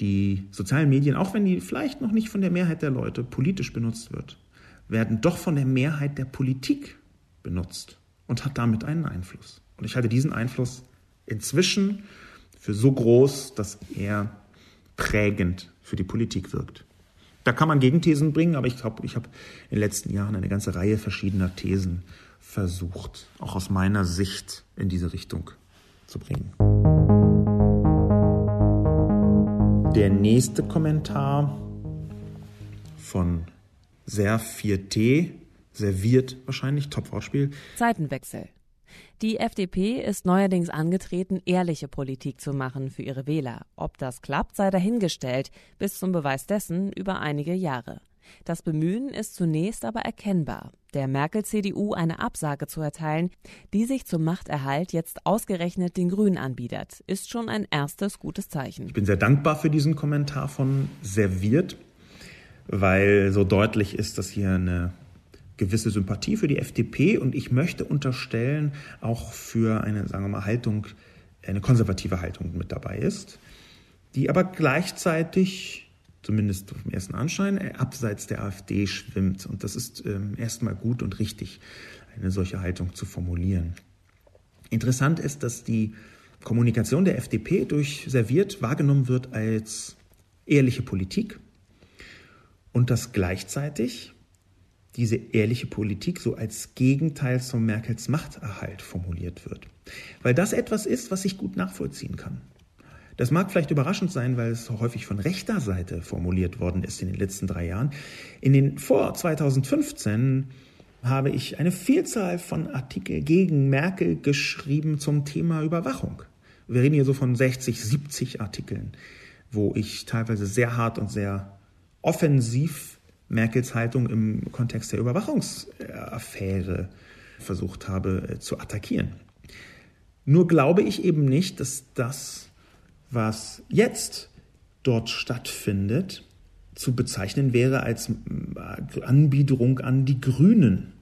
die sozialen Medien, auch wenn die vielleicht noch nicht von der Mehrheit der Leute politisch benutzt wird, werden doch von der Mehrheit der Politik benutzt und hat damit einen Einfluss. Und ich halte diesen Einfluss inzwischen für so groß, dass er prägend für die Politik wirkt. Da kann man Gegenthesen bringen, aber ich glaube, ich habe in den letzten Jahren eine ganze Reihe verschiedener Thesen versucht, auch aus meiner Sicht in diese Richtung zu bringen. Der nächste Kommentar von Ser 4T, serviert wahrscheinlich, Top-Wortspiel. Zeitenwechsel. Die FDP ist neuerdings angetreten, ehrliche Politik zu machen für ihre Wähler. Ob das klappt, sei dahingestellt, bis zum Beweis dessen über einige Jahre. Das Bemühen ist zunächst aber erkennbar. Der Merkel-CDU eine Absage zu erteilen, die sich zum Machterhalt jetzt ausgerechnet den Grünen anbietet, ist schon ein erstes gutes Zeichen. Ich bin sehr dankbar für diesen Kommentar von Serviert, weil so deutlich ist, dass hier eine gewisse Sympathie für die FDP und ich möchte unterstellen, auch für eine, sagen wir mal, Haltung, eine konservative Haltung mit dabei ist, die aber gleichzeitig, zumindest auf den ersten Anschein, abseits der AfD schwimmt. Und das ist ähm, erstmal gut und richtig, eine solche Haltung zu formulieren. Interessant ist, dass die Kommunikation der FDP durch Serviert wahrgenommen wird als ehrliche Politik und dass gleichzeitig diese ehrliche Politik so als Gegenteil zum Merkels Machterhalt formuliert wird. Weil das etwas ist, was ich gut nachvollziehen kann. Das mag vielleicht überraschend sein, weil es häufig von rechter Seite formuliert worden ist in den letzten drei Jahren. In den vor 2015 habe ich eine Vielzahl von Artikeln gegen Merkel geschrieben zum Thema Überwachung. Wir reden hier so von 60, 70 Artikeln, wo ich teilweise sehr hart und sehr offensiv Merkels Haltung im Kontext der Überwachungsaffäre versucht habe äh, zu attackieren. Nur glaube ich eben nicht, dass das, was jetzt dort stattfindet, zu bezeichnen wäre als äh, Anbiederung an die Grünen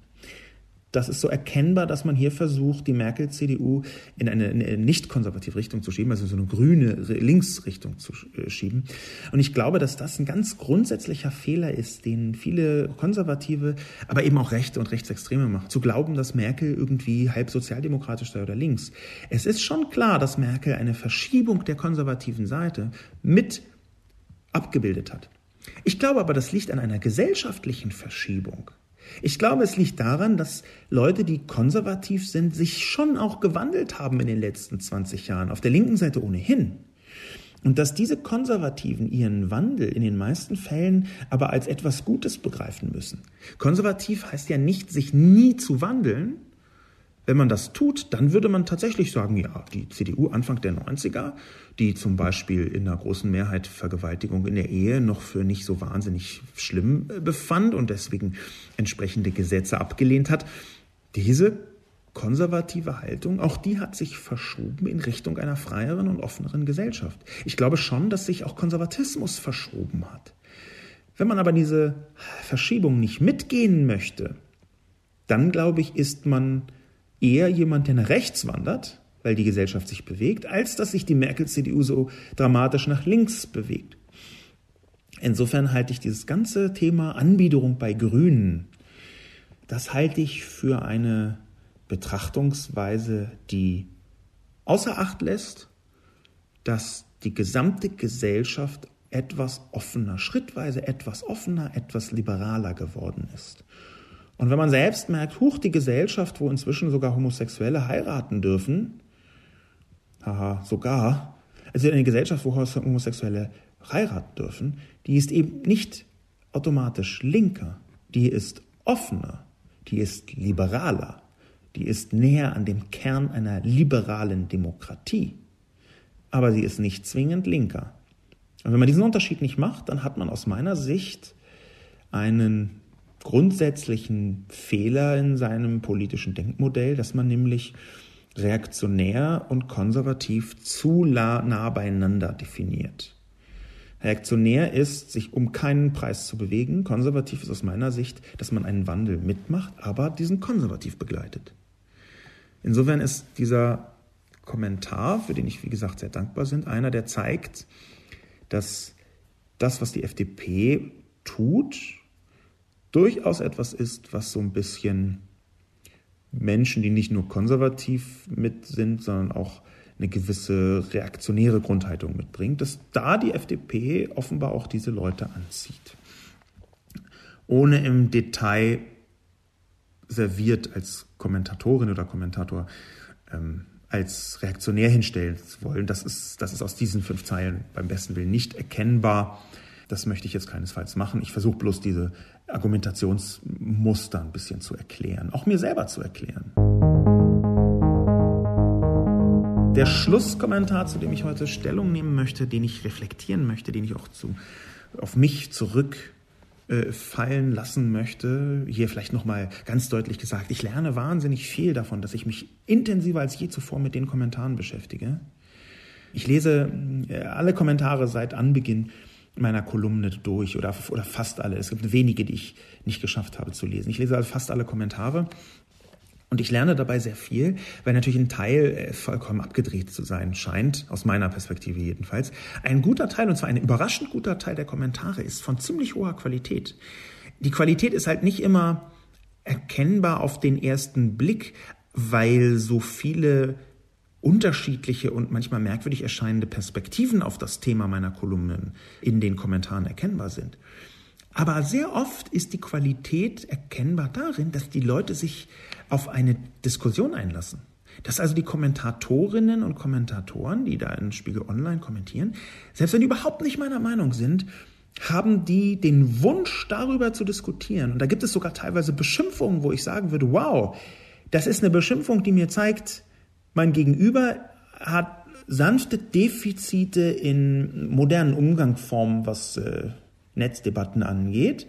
das ist so erkennbar, dass man hier versucht, die Merkel-CDU in eine, eine nicht konservative Richtung zu schieben, also so eine grüne Linksrichtung zu äh, schieben. Und ich glaube, dass das ein ganz grundsätzlicher Fehler ist, den viele Konservative, aber eben auch Rechte und Rechtsextreme machen, zu glauben, dass Merkel irgendwie halb sozialdemokratisch sei oder links. Es ist schon klar, dass Merkel eine Verschiebung der konservativen Seite mit abgebildet hat. Ich glaube aber, das liegt an einer gesellschaftlichen Verschiebung. Ich glaube, es liegt daran, dass Leute, die konservativ sind, sich schon auch gewandelt haben in den letzten 20 Jahren, auf der linken Seite ohnehin. Und dass diese Konservativen ihren Wandel in den meisten Fällen aber als etwas Gutes begreifen müssen. Konservativ heißt ja nicht, sich nie zu wandeln, wenn man das tut, dann würde man tatsächlich sagen, ja, die CDU Anfang der 90er, die zum Beispiel in einer großen Mehrheit Vergewaltigung in der Ehe noch für nicht so wahnsinnig schlimm äh, befand und deswegen entsprechende Gesetze abgelehnt hat, diese konservative Haltung, auch die hat sich verschoben in Richtung einer freieren und offeneren Gesellschaft. Ich glaube schon, dass sich auch Konservatismus verschoben hat. Wenn man aber diese Verschiebung nicht mitgehen möchte, dann glaube ich, ist man eher jemand, der nach rechts wandert, weil die Gesellschaft sich bewegt, als dass sich die Merkel-CDU so dramatisch nach links bewegt. Insofern halte ich dieses ganze Thema Anbiederung bei Grünen, das halte ich für eine Betrachtungsweise, die außer Acht lässt, dass die gesamte Gesellschaft etwas offener, schrittweise etwas offener, etwas liberaler geworden ist. Und wenn man selbst merkt, huch, die Gesellschaft, wo inzwischen sogar Homosexuelle heiraten dürfen, haha, sogar, also eine Gesellschaft, wo Homosexuelle heiraten dürfen, die ist eben nicht automatisch linker, die ist offener, die ist liberaler, die ist näher an dem Kern einer liberalen Demokratie, aber sie ist nicht zwingend linker. Und wenn man diesen Unterschied nicht macht, dann hat man aus meiner Sicht einen grundsätzlichen Fehler in seinem politischen Denkmodell, dass man nämlich reaktionär und konservativ zu nah beieinander definiert. Reaktionär ist, sich um keinen Preis zu bewegen. Konservativ ist aus meiner Sicht, dass man einen Wandel mitmacht, aber diesen konservativ begleitet. Insofern ist dieser Kommentar, für den ich, wie gesagt, sehr dankbar bin, einer, der zeigt, dass das, was die FDP tut, durchaus etwas ist, was so ein bisschen Menschen, die nicht nur konservativ mit sind, sondern auch eine gewisse reaktionäre Grundhaltung mitbringt, dass da die FDP offenbar auch diese Leute anzieht. Ohne im Detail serviert als Kommentatorin oder Kommentator ähm, als reaktionär hinstellen zu wollen. Das ist, das ist aus diesen fünf Zeilen beim besten Willen nicht erkennbar. Das möchte ich jetzt keinesfalls machen. Ich versuche bloß diese Argumentationsmuster ein bisschen zu erklären, auch mir selber zu erklären. Der Schlusskommentar, zu dem ich heute Stellung nehmen möchte, den ich reflektieren möchte, den ich auch zu, auf mich zurückfallen äh, lassen möchte, hier vielleicht nochmal ganz deutlich gesagt, ich lerne wahnsinnig viel davon, dass ich mich intensiver als je zuvor mit den Kommentaren beschäftige. Ich lese äh, alle Kommentare seit Anbeginn meiner Kolumne durch oder, oder fast alle. Es gibt wenige, die ich nicht geschafft habe zu lesen. Ich lese also fast alle Kommentare und ich lerne dabei sehr viel, weil natürlich ein Teil äh, vollkommen abgedreht zu sein scheint, aus meiner Perspektive jedenfalls. Ein guter Teil, und zwar ein überraschend guter Teil der Kommentare, ist von ziemlich hoher Qualität. Die Qualität ist halt nicht immer erkennbar auf den ersten Blick, weil so viele unterschiedliche und manchmal merkwürdig erscheinende Perspektiven auf das Thema meiner Kolumnen in den Kommentaren erkennbar sind. Aber sehr oft ist die Qualität erkennbar darin, dass die Leute sich auf eine Diskussion einlassen. Dass also die Kommentatorinnen und Kommentatoren, die da in Spiegel Online kommentieren, selbst wenn die überhaupt nicht meiner Meinung sind, haben die den Wunsch darüber zu diskutieren. Und da gibt es sogar teilweise Beschimpfungen, wo ich sagen würde, wow, das ist eine Beschimpfung, die mir zeigt, mein Gegenüber hat sanfte Defizite in modernen Umgangsformen, was äh, Netzdebatten angeht.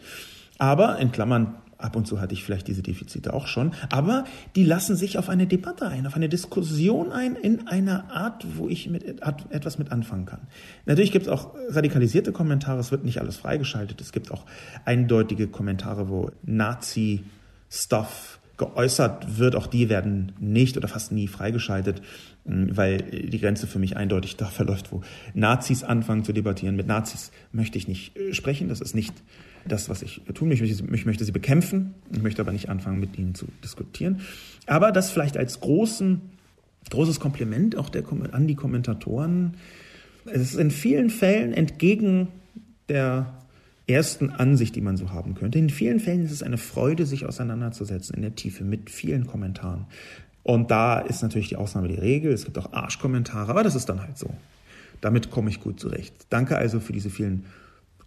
Aber in Klammern, ab und zu hatte ich vielleicht diese Defizite auch schon, aber die lassen sich auf eine Debatte ein, auf eine Diskussion ein, in einer Art, wo ich mit, etwas mit anfangen kann. Natürlich gibt es auch radikalisierte Kommentare, es wird nicht alles freigeschaltet, es gibt auch eindeutige Kommentare, wo Nazi-Stuff geäußert wird, auch die werden nicht oder fast nie freigeschaltet, hm, weil die Grenze für mich eindeutig da verläuft, wo Nazis anfangen zu debattieren. Mit Nazis möchte ich nicht äh, sprechen, das ist nicht das, was ich tun möchte. Ich möchte sie bekämpfen, ich möchte aber nicht anfangen, mit ihnen zu diskutieren. Aber das vielleicht als großen, großes Kompliment auch der, an die Kommentatoren. Es ist in vielen Fällen entgegen der ersten Ansicht, die man so haben könnte. In vielen Fällen ist es eine Freude, sich auseinanderzusetzen in der Tiefe mit vielen Kommentaren. Und da ist natürlich die Ausnahme die Regel. Es gibt auch Arschkommentare, aber das ist dann halt so. Damit komme ich gut zurecht. Danke also für diese vielen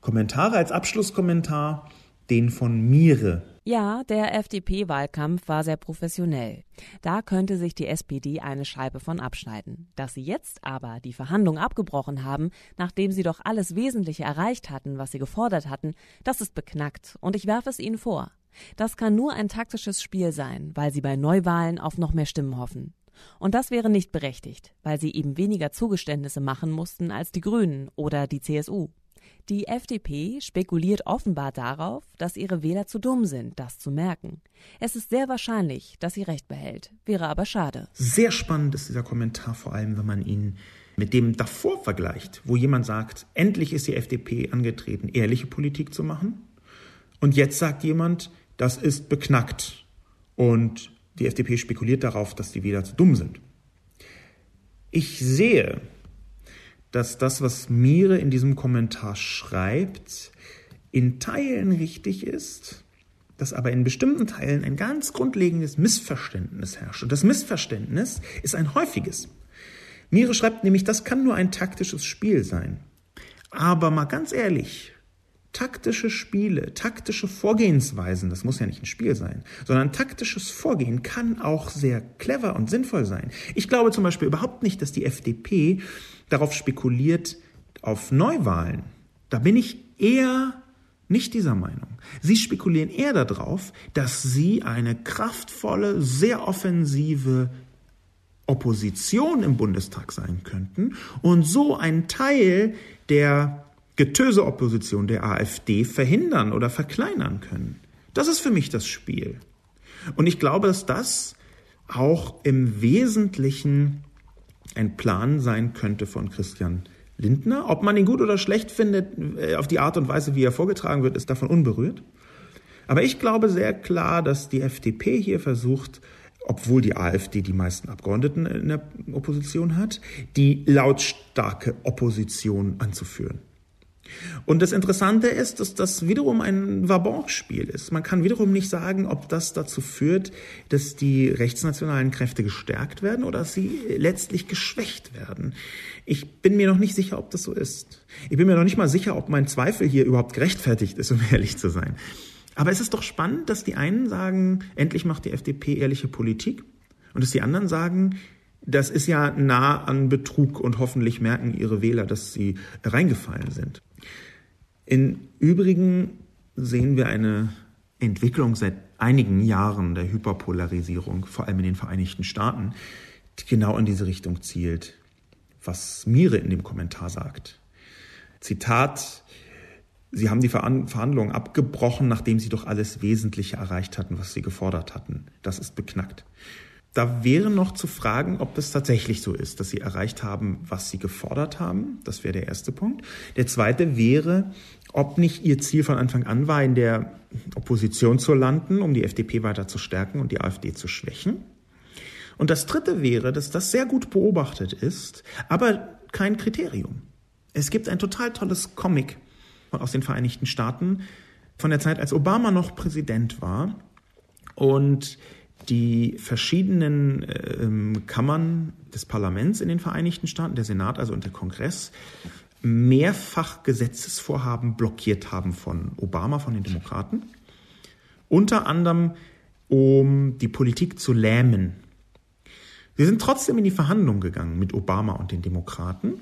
Kommentare. Als Abschlusskommentar den von Mire. Ja, der FDP-Wahlkampf war sehr professionell. Da könnte sich die SPD eine Scheibe von abschneiden. Dass sie jetzt aber die Verhandlungen abgebrochen haben, nachdem sie doch alles Wesentliche erreicht hatten, was sie gefordert hatten, das ist beknackt und ich werfe es ihnen vor. Das kann nur ein taktisches Spiel sein, weil sie bei Neuwahlen auf noch mehr Stimmen hoffen. Und das wäre nicht berechtigt, weil sie eben weniger Zugeständnisse machen mussten als die Grünen oder die CSU. Die FDP spekuliert offenbar darauf, dass ihre Wähler zu dumm sind, das zu merken. Es ist sehr wahrscheinlich, dass sie recht behält, wäre aber schade. Sehr spannend ist dieser Kommentar, vor allem wenn man ihn mit dem davor vergleicht, wo jemand sagt, endlich ist die FDP angetreten, ehrliche Politik zu machen. Und jetzt sagt jemand, das ist beknackt. Und die FDP spekuliert darauf, dass die Wähler zu dumm sind. Ich sehe dass das, was Mire in diesem Kommentar schreibt, in Teilen richtig ist, dass aber in bestimmten Teilen ein ganz grundlegendes Missverständnis herrscht. Und das Missverständnis ist ein häufiges. Mire schreibt nämlich, das kann nur ein taktisches Spiel sein. Aber mal ganz ehrlich, taktische Spiele, taktische Vorgehensweisen, das muss ja nicht ein Spiel sein, sondern taktisches Vorgehen kann auch sehr clever und sinnvoll sein. Ich glaube zum Beispiel überhaupt nicht, dass die FDP darauf spekuliert, auf Neuwahlen. Da bin ich eher nicht dieser Meinung. Sie spekulieren eher darauf, dass sie eine kraftvolle, sehr offensive Opposition im Bundestag sein könnten und so einen Teil der Getöse-Opposition der AfD verhindern oder verkleinern können. Das ist für mich das Spiel. Und ich glaube, dass das auch im Wesentlichen ein Plan sein könnte von Christian Lindner. Ob man ihn gut oder schlecht findet, äh, auf die Art und Weise, wie er vorgetragen wird, ist davon unberührt. Aber ich glaube sehr klar, dass die FDP hier versucht, obwohl die AfD die meisten Abgeordneten in der Opposition hat, die lautstarke Opposition anzuführen. Und das Interessante ist, dass das wiederum ein Wabonspiel ist. Man kann wiederum nicht sagen, ob das dazu führt, dass die rechtsnationalen Kräfte gestärkt werden oder dass sie letztlich geschwächt werden. Ich bin mir noch nicht sicher, ob das so ist. Ich bin mir noch nicht mal sicher, ob mein Zweifel hier überhaupt gerechtfertigt ist, um ehrlich zu sein. Aber es ist doch spannend, dass die einen sagen, endlich macht die FDP ehrliche Politik und dass die anderen sagen, das ist ja nah an Betrug und hoffentlich merken ihre Wähler, dass sie reingefallen sind. Im Übrigen sehen wir eine Entwicklung seit einigen Jahren der Hyperpolarisierung, vor allem in den Vereinigten Staaten, die genau in diese Richtung zielt, was Mire in dem Kommentar sagt. Zitat, Sie haben die Verhandlungen abgebrochen, nachdem Sie doch alles Wesentliche erreicht hatten, was Sie gefordert hatten. Das ist beknackt. Da wäre noch zu fragen, ob das tatsächlich so ist, dass sie erreicht haben, was sie gefordert haben. Das wäre der erste Punkt. Der zweite wäre, ob nicht ihr Ziel von Anfang an war, in der Opposition zu landen, um die FDP weiter zu stärken und die AfD zu schwächen. Und das dritte wäre, dass das sehr gut beobachtet ist, aber kein Kriterium. Es gibt ein total tolles Comic aus den Vereinigten Staaten von der Zeit, als Obama noch Präsident war. Und die verschiedenen äh, Kammern des Parlaments in den Vereinigten Staaten, der Senat also und der Kongress, mehrfach Gesetzesvorhaben blockiert haben von Obama, von den Demokraten. Unter anderem, um die Politik zu lähmen. Sie sind trotzdem in die Verhandlungen gegangen mit Obama und den Demokraten.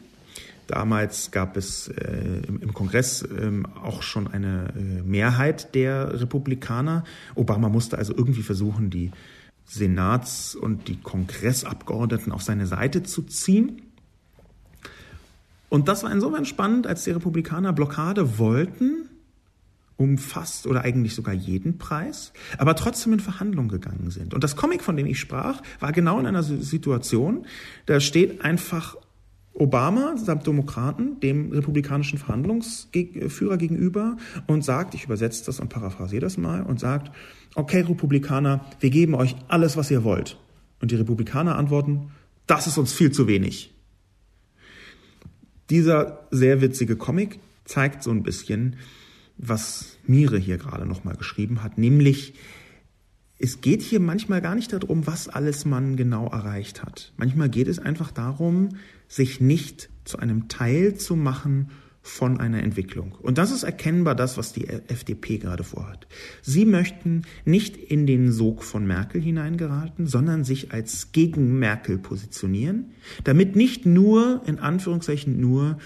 Damals gab es äh, im, Kongress äh, auch schon eine äh, Mehrheit der Republikaner. Obama musste also irgendwie versuchen, die Senats- und die Kongressabgeordneten auf seine Seite zu ziehen. Und das war insofern spannend, als die Republikaner Blockade wollten, um fast oder eigentlich sogar jeden Preis, aber trotzdem in Verhandlungen gegangen sind. Und das Comic, von dem ich sprach, war genau in einer Situation, da steht einfach Obama samt Demokraten dem republikanischen Verhandlungsführer gegenüber und sagt, ich übersetze das und paraphrasiere das mal, und sagt, okay Republikaner, wir geben euch alles, was ihr wollt. Und die Republikaner antworten, das ist uns viel zu wenig. Dieser sehr witzige Comic zeigt so ein bisschen, was Mire hier gerade nochmal geschrieben hat, nämlich es geht hier manchmal gar nicht darum, was alles man genau erreicht hat. Manchmal geht es einfach darum, sich nicht zu einem Teil zu machen von einer Entwicklung. Und das ist erkennbar das, was die FDP gerade vorhat. Sie möchten nicht in den Sog von Merkel hineingeraten, sondern sich als gegen Merkel positionieren, damit nicht nur, in Anführungszeichen nur,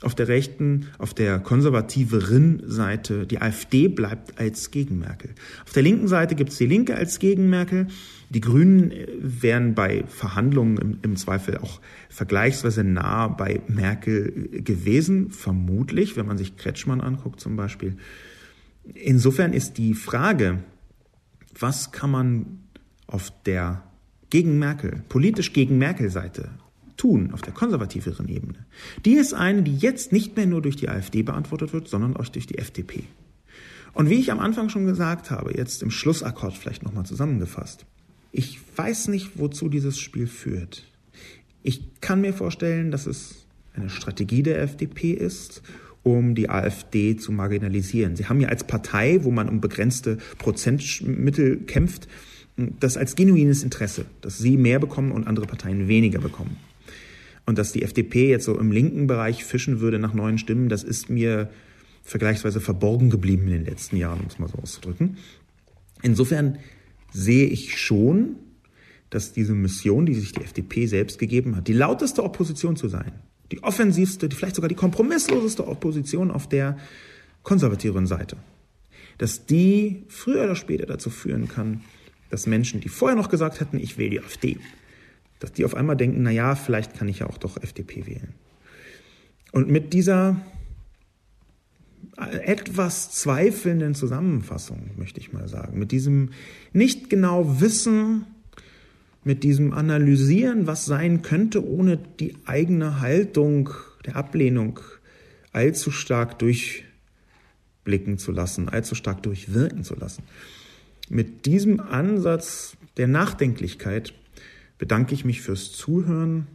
auf der rechten, auf der konservativeren Seite die AfD bleibt als gegen Merkel. Auf der linken Seite gibt es die Linke als gegen Merkel Die Grünen äh, wären bei Verhandlungen im, im, Zweifel auch vergleichsweise nah bei Merkel gewesen, vermutlich, wenn man sich Kretschmann anguckt zum Beispiel. Insofern ist die Frage, was kann man auf der gegen Merkel, politisch gegen Merkel-Seite tun, auf der konservativeren Ebene, die ist eine, die jetzt nicht mehr nur durch die AfD beantwortet wird, sondern auch durch die FDP. Und wie ich am Anfang schon gesagt habe, jetzt im Schlussakkord vielleicht nochmal zusammengefasst, ich weiß nicht, wozu dieses Spiel führt. Ich kann mir vorstellen, dass es eine Strategie der FDP ist, um die AfD zu marginalisieren. Sie haben ja als Partei, wo man um begrenzte Prozentmittel kämpft, das als genuines Interesse, dass sie mehr bekommen und andere Parteien weniger bekommen. Und dass die FDP jetzt so im linken Bereich fischen würde nach neuen Stimmen, das ist mir vergleichsweise verborgen geblieben in den letzten Jahren, um es mal so auszudrücken. Insofern sehe ich schon, dass diese Mission, die sich die FDP selbst gegeben hat, die lauteste Opposition zu sein, die offensivste, vielleicht sogar die kompromissloseste Opposition auf der konservativen Seite, dass die früher oder später dazu führen kann, dass Menschen, die vorher noch gesagt hätten, ich wähle die AfD, dass die auf einmal denken, na ja, vielleicht kann ich ja auch doch FDP wählen. Und mit dieser etwas zweifelnden Zusammenfassung, möchte ich mal sagen, mit diesem nicht genau Wissen, mit diesem Analysieren, was sein könnte, ohne die eigene Haltung der Ablehnung allzu stark durchblicken zu lassen, allzu stark durchwirken zu lassen. Mit diesem Ansatz der Nachdenklichkeit bedanke ich mich fürs Zuhören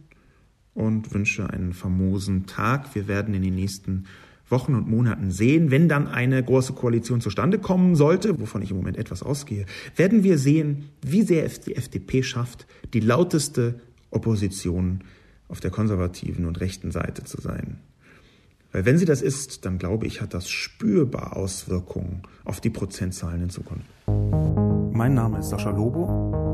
und wünsche einen famosen Tag. Wir werden in den nächsten Wochen und Monaten sehen, wenn dann eine große Koalition zustande kommen sollte, wovon ich im Moment etwas ausgehe, werden wir sehen, wie sehr es die FDP schafft, die lauteste Opposition auf der konservativen und rechten Seite zu sein. Weil wenn sie das ist, dann glaube ich, hat das spürbar Auswirkungen auf die Prozentzahlen in Zukunft. Mein Name ist Sascha Lobo.